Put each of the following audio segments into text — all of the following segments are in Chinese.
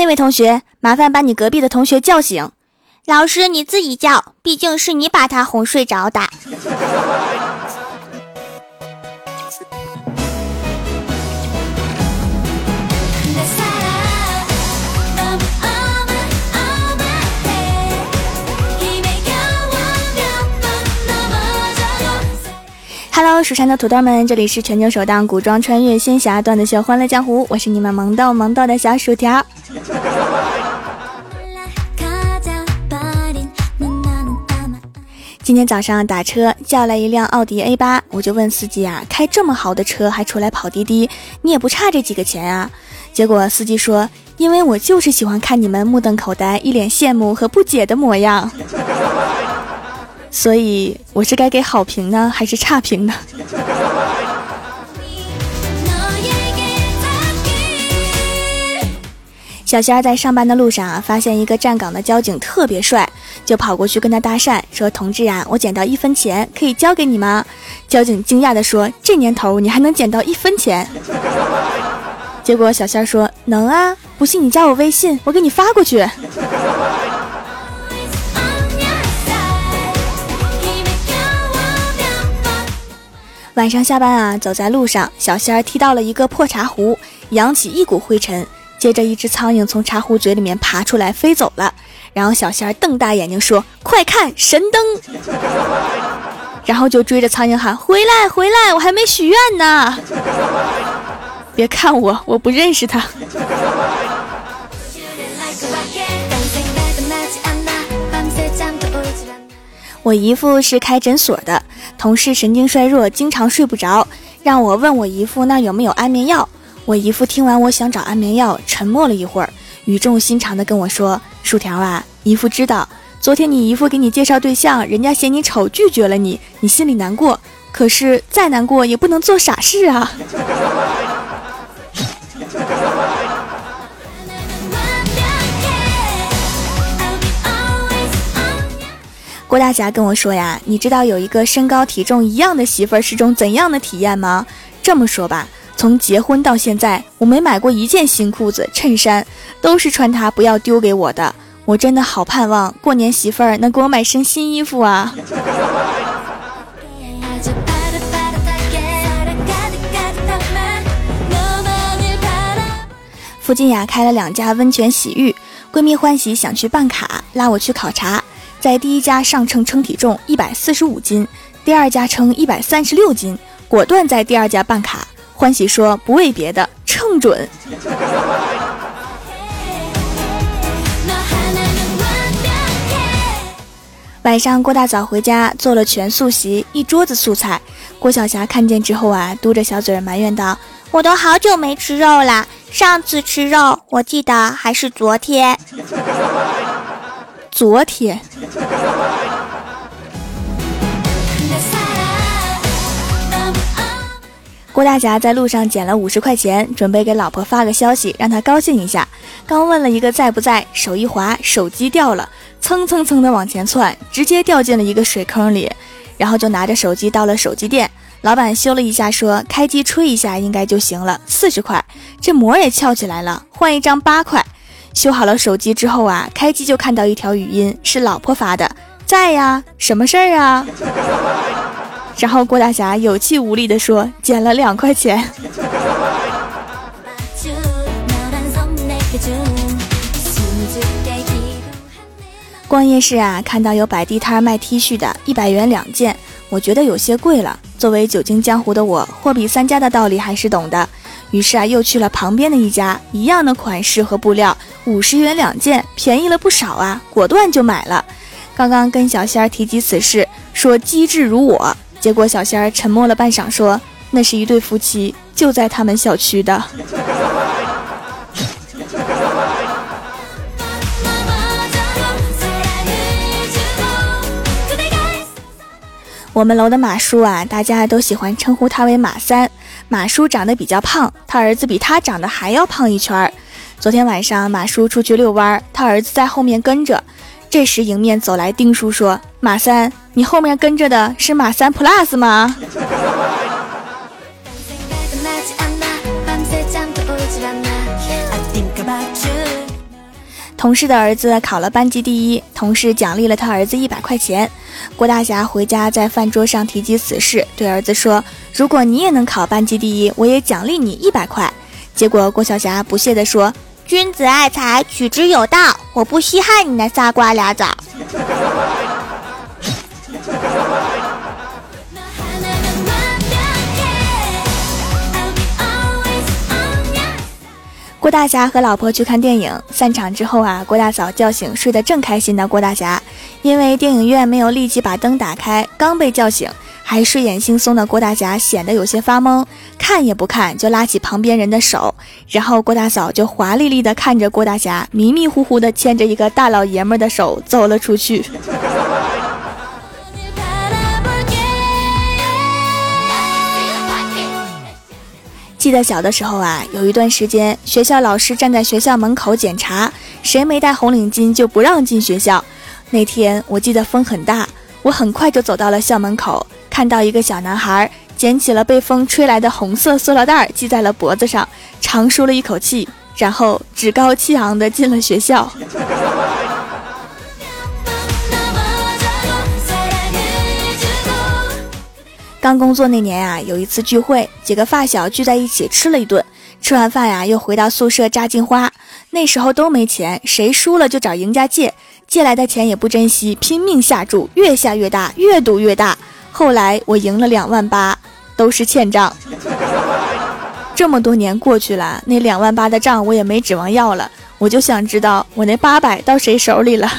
那位同学，麻烦把你隔壁的同学叫醒。老师，你自己叫，毕竟是你把他哄睡着的。Hello，蜀山的土豆们，这里是全球首档古装穿越仙侠段子秀《欢乐江湖》，我是你们萌豆萌豆的小薯条。今天早上打车叫来一辆奥迪 A 八，我就问司机啊，开这么好的车还出来跑滴滴，你也不差这几个钱啊？结果司机说，因为我就是喜欢看你们目瞪口呆、一脸羡慕和不解的模样。所以我是该给好评呢，还是差评呢？小仙儿在上班的路上啊，发现一个站岗的交警特别帅，就跑过去跟他搭讪，说：“同志啊，我捡到一分钱，可以交给你吗？”交警惊讶的说：“这年头你还能捡到一分钱？”结果小仙儿说：“能啊，不信你加我微信，我给你发过去。”晚上下班啊，走在路上，小仙儿踢到了一个破茶壶，扬起一股灰尘。接着，一只苍蝇从茶壶嘴里面爬出来，飞走了。然后小仙儿瞪大眼睛说：“快看，神灯！” 然后就追着苍蝇喊：“回来，回来，我还没许愿呢！” 别看我，我不认识他。我姨父是开诊所的，同事神经衰弱，经常睡不着，让我问我姨父那有没有安眠药。我姨父听完我想找安眠药，沉默了一会儿，语重心长的跟我说：“薯条啊，姨父知道，昨天你姨父给你介绍对象，人家嫌你丑拒绝了你，你心里难过，可是再难过也不能做傻事啊。”郭大侠跟我说呀，你知道有一个身高体重一样的媳妇儿是种怎样的体验吗？这么说吧，从结婚到现在，我没买过一件新裤子、衬衫，都是穿它不要丢给我的。我真的好盼望过年媳妇儿能给我买身新衣服啊！附近呀开了两家温泉洗浴，闺蜜欢喜想去办卡，拉我去考察。在第一家上称称体重一百四十五斤，第二家称一百三十六斤，果断在第二家办卡。欢喜说不为别的，称准。晚上郭大嫂回家做了全素席，一桌子素菜。郭晓霞看见之后啊，嘟着小嘴埋怨道：“我都好久没吃肉了，上次吃肉我记得还是昨天。”昨天，郭大侠在路上捡了五十块钱，准备给老婆发个消息，让她高兴一下。刚问了一个在不在，手一滑，手机掉了，蹭蹭蹭的往前窜，直接掉进了一个水坑里。然后就拿着手机到了手机店，老板修了一下，说开机吹一下应该就行了，四十块。这膜也翘起来了，换一张八块。修好了手机之后啊，开机就看到一条语音，是老婆发的，在呀，什么事儿啊？然后郭大侠有气无力地说：“捡了两块钱。”逛夜市啊，看到有摆地摊卖 T 恤的，一百元两件，我觉得有些贵了。作为久经江湖的我，货比三家的道理还是懂的。于是啊，又去了旁边的一家，一样的款式和布料，五十元两件，便宜了不少啊！果断就买了。刚刚跟小仙儿提及此事，说机智如我，结果小仙儿沉默了半晌，说那是一对夫妻，就在他们小区的。我们楼的马叔啊，大家都喜欢称呼他为马三。马叔长得比较胖，他儿子比他长得还要胖一圈儿。昨天晚上，马叔出去遛弯，他儿子在后面跟着。这时，迎面走来丁叔说：“马三，你后面跟着的是马三 plus 吗？” 同事的儿子考了班级第一，同事奖励了他儿子一百块钱。郭大侠回家在饭桌上提及此事，对儿子说：“如果你也能考班级第一，我也奖励你一百块。”结果郭晓霞不屑地说：“君子爱财，取之有道，我不稀罕你那仨瓜俩枣。”郭大侠和老婆去看电影，散场之后啊，郭大嫂叫醒睡得正开心的郭大侠，因为电影院没有立即把灯打开，刚被叫醒，还睡眼惺忪的郭大侠显得有些发懵，看也不看就拉起旁边人的手，然后郭大嫂就华丽丽的看着郭大侠迷迷糊糊的牵着一个大老爷们的手走了出去。记得小的时候啊，有一段时间，学校老师站在学校门口检查，谁没戴红领巾就不让进学校。那天我记得风很大，我很快就走到了校门口，看到一个小男孩捡起了被风吹来的红色塑料袋，系在了脖子上，长舒了一口气，然后趾高气昂地进了学校。刚工作那年啊，有一次聚会，几个发小聚在一起吃了一顿。吃完饭呀，又回到宿舍扎金花。那时候都没钱，谁输了就找赢家借，借来的钱也不珍惜，拼命下注，越下越大，越赌越大。后来我赢了两万八，都是欠账。这么多年过去了，那两万八的账我也没指望要了，我就想知道我那八百到谁手里了。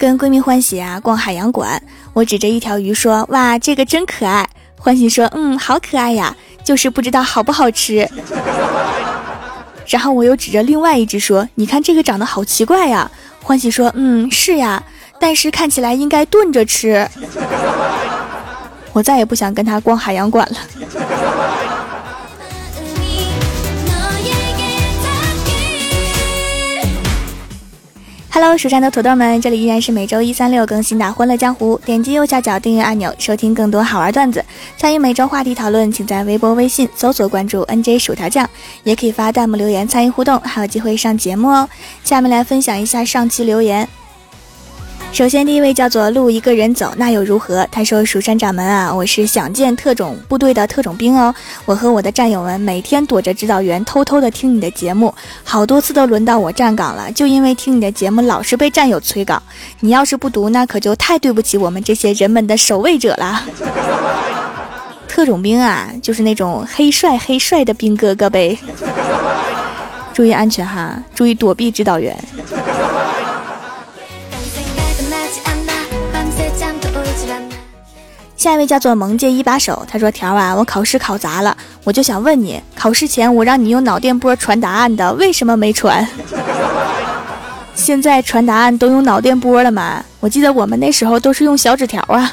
跟闺蜜欢喜啊逛海洋馆，我指着一条鱼说：“哇，这个真可爱。”欢喜说：“嗯，好可爱呀，就是不知道好不好吃。” 然后我又指着另外一只说：“你看这个长得好奇怪呀。”欢喜说：“嗯，是呀，但是看起来应该炖着吃。”我再也不想跟他逛海洋馆了。Hello，蜀山的土豆们，这里依然是每周一、三、六更新的《欢乐江湖》。点击右下角订阅按钮，收听更多好玩段子。参与每周话题讨论，请在微博、微信搜索关注 “nj 薯条酱”，也可以发弹幕留言参与互动，还有机会上节目哦。下面来分享一下上期留言。首先，第一位叫做路一个人走，那又如何？他说：“蜀山掌门啊，我是想见特种部队的特种兵哦。我和我的战友们每天躲着指导员，偷偷的听你的节目，好多次都轮到我站岗了，就因为听你的节目，老是被战友催岗。你要是不读，那可就太对不起我们这些人们的守卫者了。特种兵啊，就是那种黑帅黑帅的兵哥哥呗。注意安全哈，注意躲避指导员。”下一位叫做萌界一把手，他说：“条啊，我考试考砸了，我就想问你，考试前我让你用脑电波传答案的，为什么没传？现在传答案都用脑电波了吗？我记得我们那时候都是用小纸条啊。”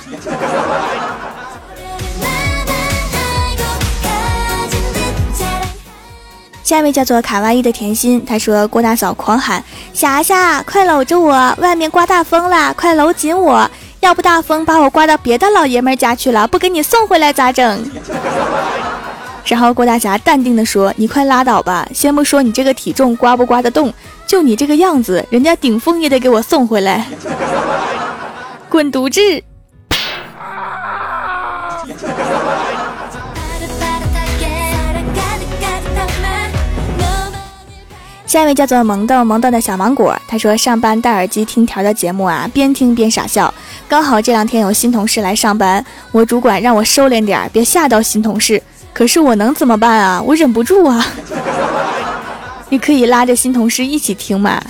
下一位叫做卡哇伊的甜心，他说：“郭大嫂狂喊，霞霞，快搂着我，外面刮大风了，快搂紧我。”要不大风把我刮到别的老爷们家去了，不给你送回来咋整？然后郭大侠淡定地说：“你快拉倒吧，先不说你这个体重刮不刮得动，就你这个样子，人家顶风也得给我送回来。滚犊子！” 下一位叫做萌豆萌豆的小芒果，他说上班戴耳机听条的节目啊，边听边傻笑。刚好这两天有新同事来上班，我主管让我收敛点，别吓到新同事。可是我能怎么办啊？我忍不住啊！你可以拉着新同事一起听嘛。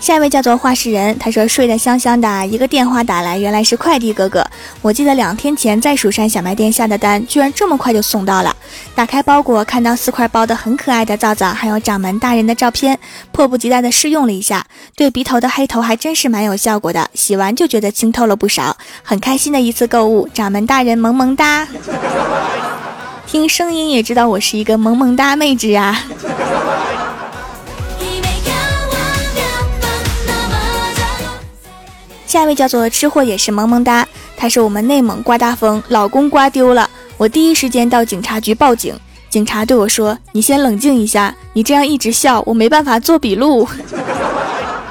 下一位叫做画事人，他说睡得香香的，一个电话打来，原来是快递哥哥。我记得两天前在蜀山小卖店下的单，居然这么快就送到了。打开包裹，看到四块包的很可爱的皂皂，还有掌门大人的照片，迫不及待的试用了一下，对鼻头的黑头还真是蛮有效果的。洗完就觉得清透了不少，很开心的一次购物。掌门大人萌萌哒，听声音也知道我是一个萌萌哒妹纸啊。下一位叫做吃货也是萌萌哒，他是我们内蒙刮大风，老公刮丢了，我第一时间到警察局报警。警察对我说：“你先冷静一下，你这样一直笑，我没办法做笔录。”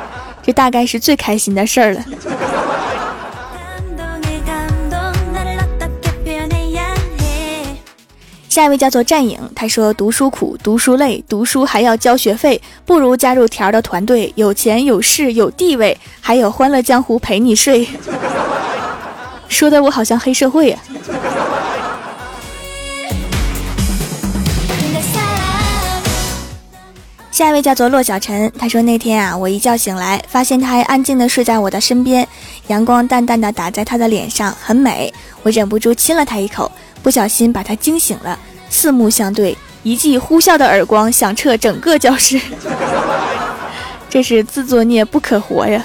这大概是最开心的事儿了。下一位叫做战影，他说读书苦，读书累，读书还要交学费，不如加入条的团队，有钱有势有地位，还有欢乐江湖陪你睡。说的我好像黑社会呀。下一位叫做骆小晨，他说那天啊，我一觉醒来，发现他还安静的睡在我的身边，阳光淡淡的打在他的脸上，很美，我忍不住亲了他一口。不小心把他惊醒了，四目相对，一记呼啸的耳光响彻整个教室。这是自作孽不可活呀！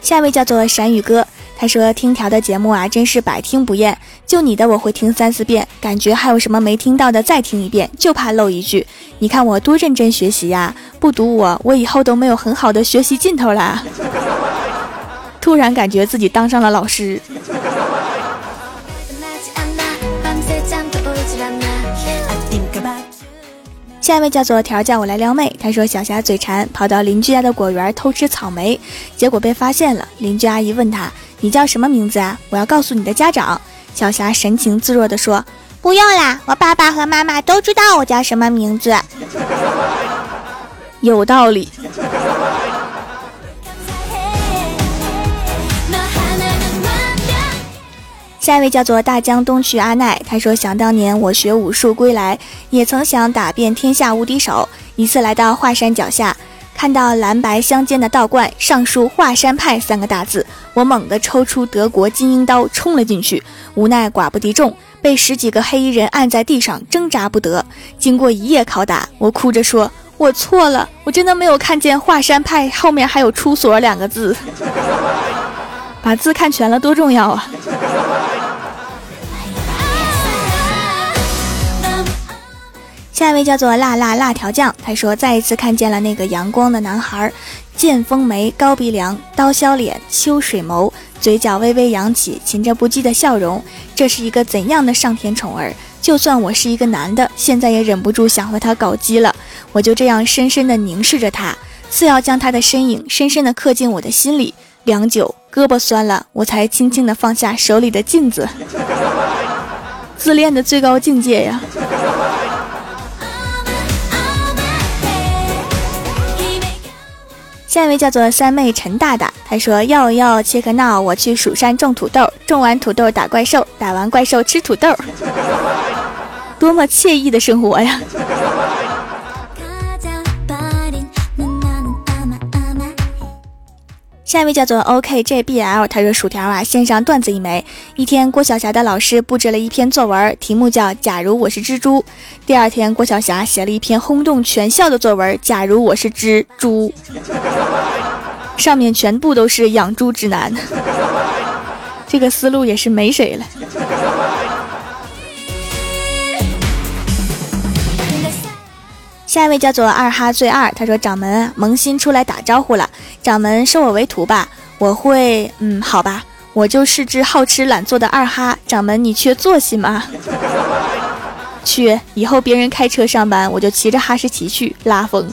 下一位叫做闪雨哥，他说听条的节目啊，真是百听不厌，就你的我会听三四遍，感觉还有什么没听到的再听一遍，就怕漏一句。你看我多认真学习呀，不读我，我以后都没有很好的学习劲头啦。突然感觉自己当上了老师。下一位叫做条，叫我来撩妹。他说小霞嘴馋，跑到邻居家的果园偷吃草莓，结果被发现了。邻居阿姨问他：“你叫什么名字啊？我要告诉你的家长。”小霞神情自若地说：“不用啦，我爸爸和妈妈都知道我叫什么名字。”有道理。下一位叫做大江东去阿奈，他说：“想当年我学武术归来，也曾想打遍天下无敌手。一次来到华山脚下，看到蓝白相间的道观，上书‘华山派’三个大字，我猛地抽出德国金鹰刀冲了进去，无奈寡不敌众，被十几个黑衣人按在地上挣扎不得。经过一夜拷打，我哭着说：我错了，我真的没有看见‘华山派’后面还有‘出所’两个字，把字看全了多重要啊！”下一位叫做辣辣辣条酱，他说再一次看见了那个阳光的男孩，剑锋眉、高鼻梁、刀削脸、秋水眸，嘴角微微扬起，噙着不羁的笑容。这是一个怎样的上天宠儿？就算我是一个男的，现在也忍不住想和他搞基了。我就这样深深地凝视着他，似要将他的身影深深地刻进我的心里。良久，胳膊酸了，我才轻轻地放下手里的镜子。自恋的最高境界呀！下一位叫做三妹陈大大，他说要要切克闹，我去蜀山种土豆，种完土豆打怪兽，打完怪兽吃土豆，多么惬意的生活呀！下一位叫做 OKJBL，他说薯条啊，线上段子一枚。一天，郭晓霞的老师布置了一篇作文，题目叫《假如我是蜘蛛》。第二天，郭晓霞写了一篇轰动全校的作文，《假如我是蜘蛛》，上面全部都是养猪指南。这个思路也是没谁了。下一位叫做二哈最二，他说：“掌门萌新出来打招呼了，掌门收我为徒吧，我会……嗯，好吧，我就是只好吃懒做的二哈。掌门，你缺坐骑吗？去，以后别人开车上班，我就骑着哈士奇去拉风。”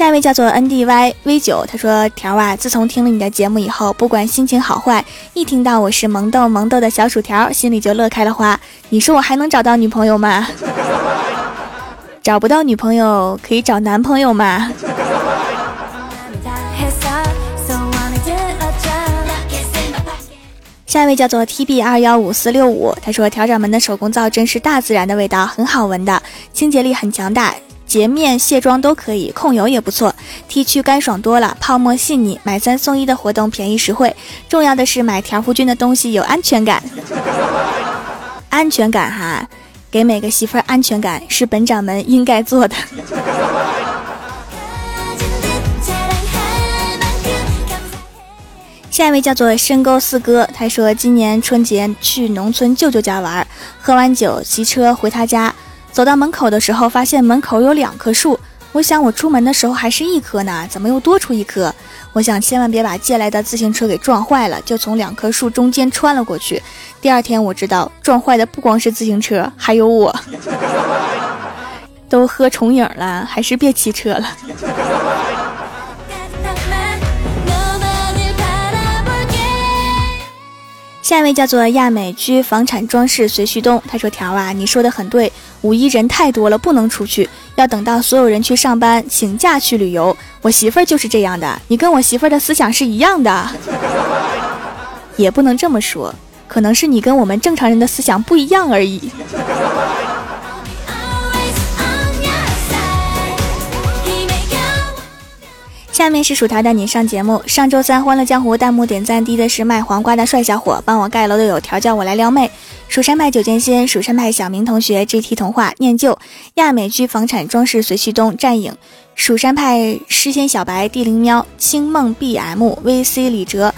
下一位叫做 N D Y V 九，他说：“条啊，自从听了你的节目以后，不管心情好坏，一听到我是萌豆萌豆的小薯条，心里就乐开了花。你说我还能找到女朋友吗？找不到女朋友可以找男朋友吗？”下一位叫做 T B 二幺五四六五，他说：“调掌门的手工皂真是大自然的味道，很好闻的，清洁力很强大。”洁面卸妆都可以，控油也不错，T 区干爽多了，泡沫细腻，买三送一的活动便宜实惠。重要的是买条夫君的东西有安全感，安全感哈，给每个媳妇儿安全感是本掌门应该做的。下一位叫做深沟四哥，他说今年春节去农村舅舅家玩，喝完酒骑车回他家，走到门口的时候，发现门口有两棵树。我想我出门的时候还是一棵呢，怎么又多出一棵？我想千万别把借来的自行车给撞坏了，就从两棵树中间穿了过去。第二天我知道撞坏的不光是自行车，还有我。都喝重影了，还是别骑车了。下一位叫做亚美居房产装饰随旭东，他说：“条啊，你说的很对，五一人太多了，不能出去，要等到所有人去上班，请假去旅游。我媳妇儿就是这样的，你跟我媳妇儿的思想是一样的，也不能这么说，可能是你跟我们正常人的思想不一样而已。”下面是薯条带你上节目。上周三欢乐江湖弹幕点赞低的是卖黄瓜的帅小伙，帮我盖楼的有调教我来撩妹，蜀山派九剑仙，蜀山派小明同学，GT 童话念旧，亚美居房产装饰随旭东，战影，蜀山派诗仙小白，地灵喵，青梦 BMVC 李哲，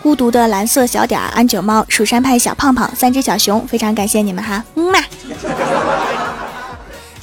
孤独的蓝色小点安九猫，蜀山派小胖胖，三只小熊，非常感谢你们哈，嗯嘛。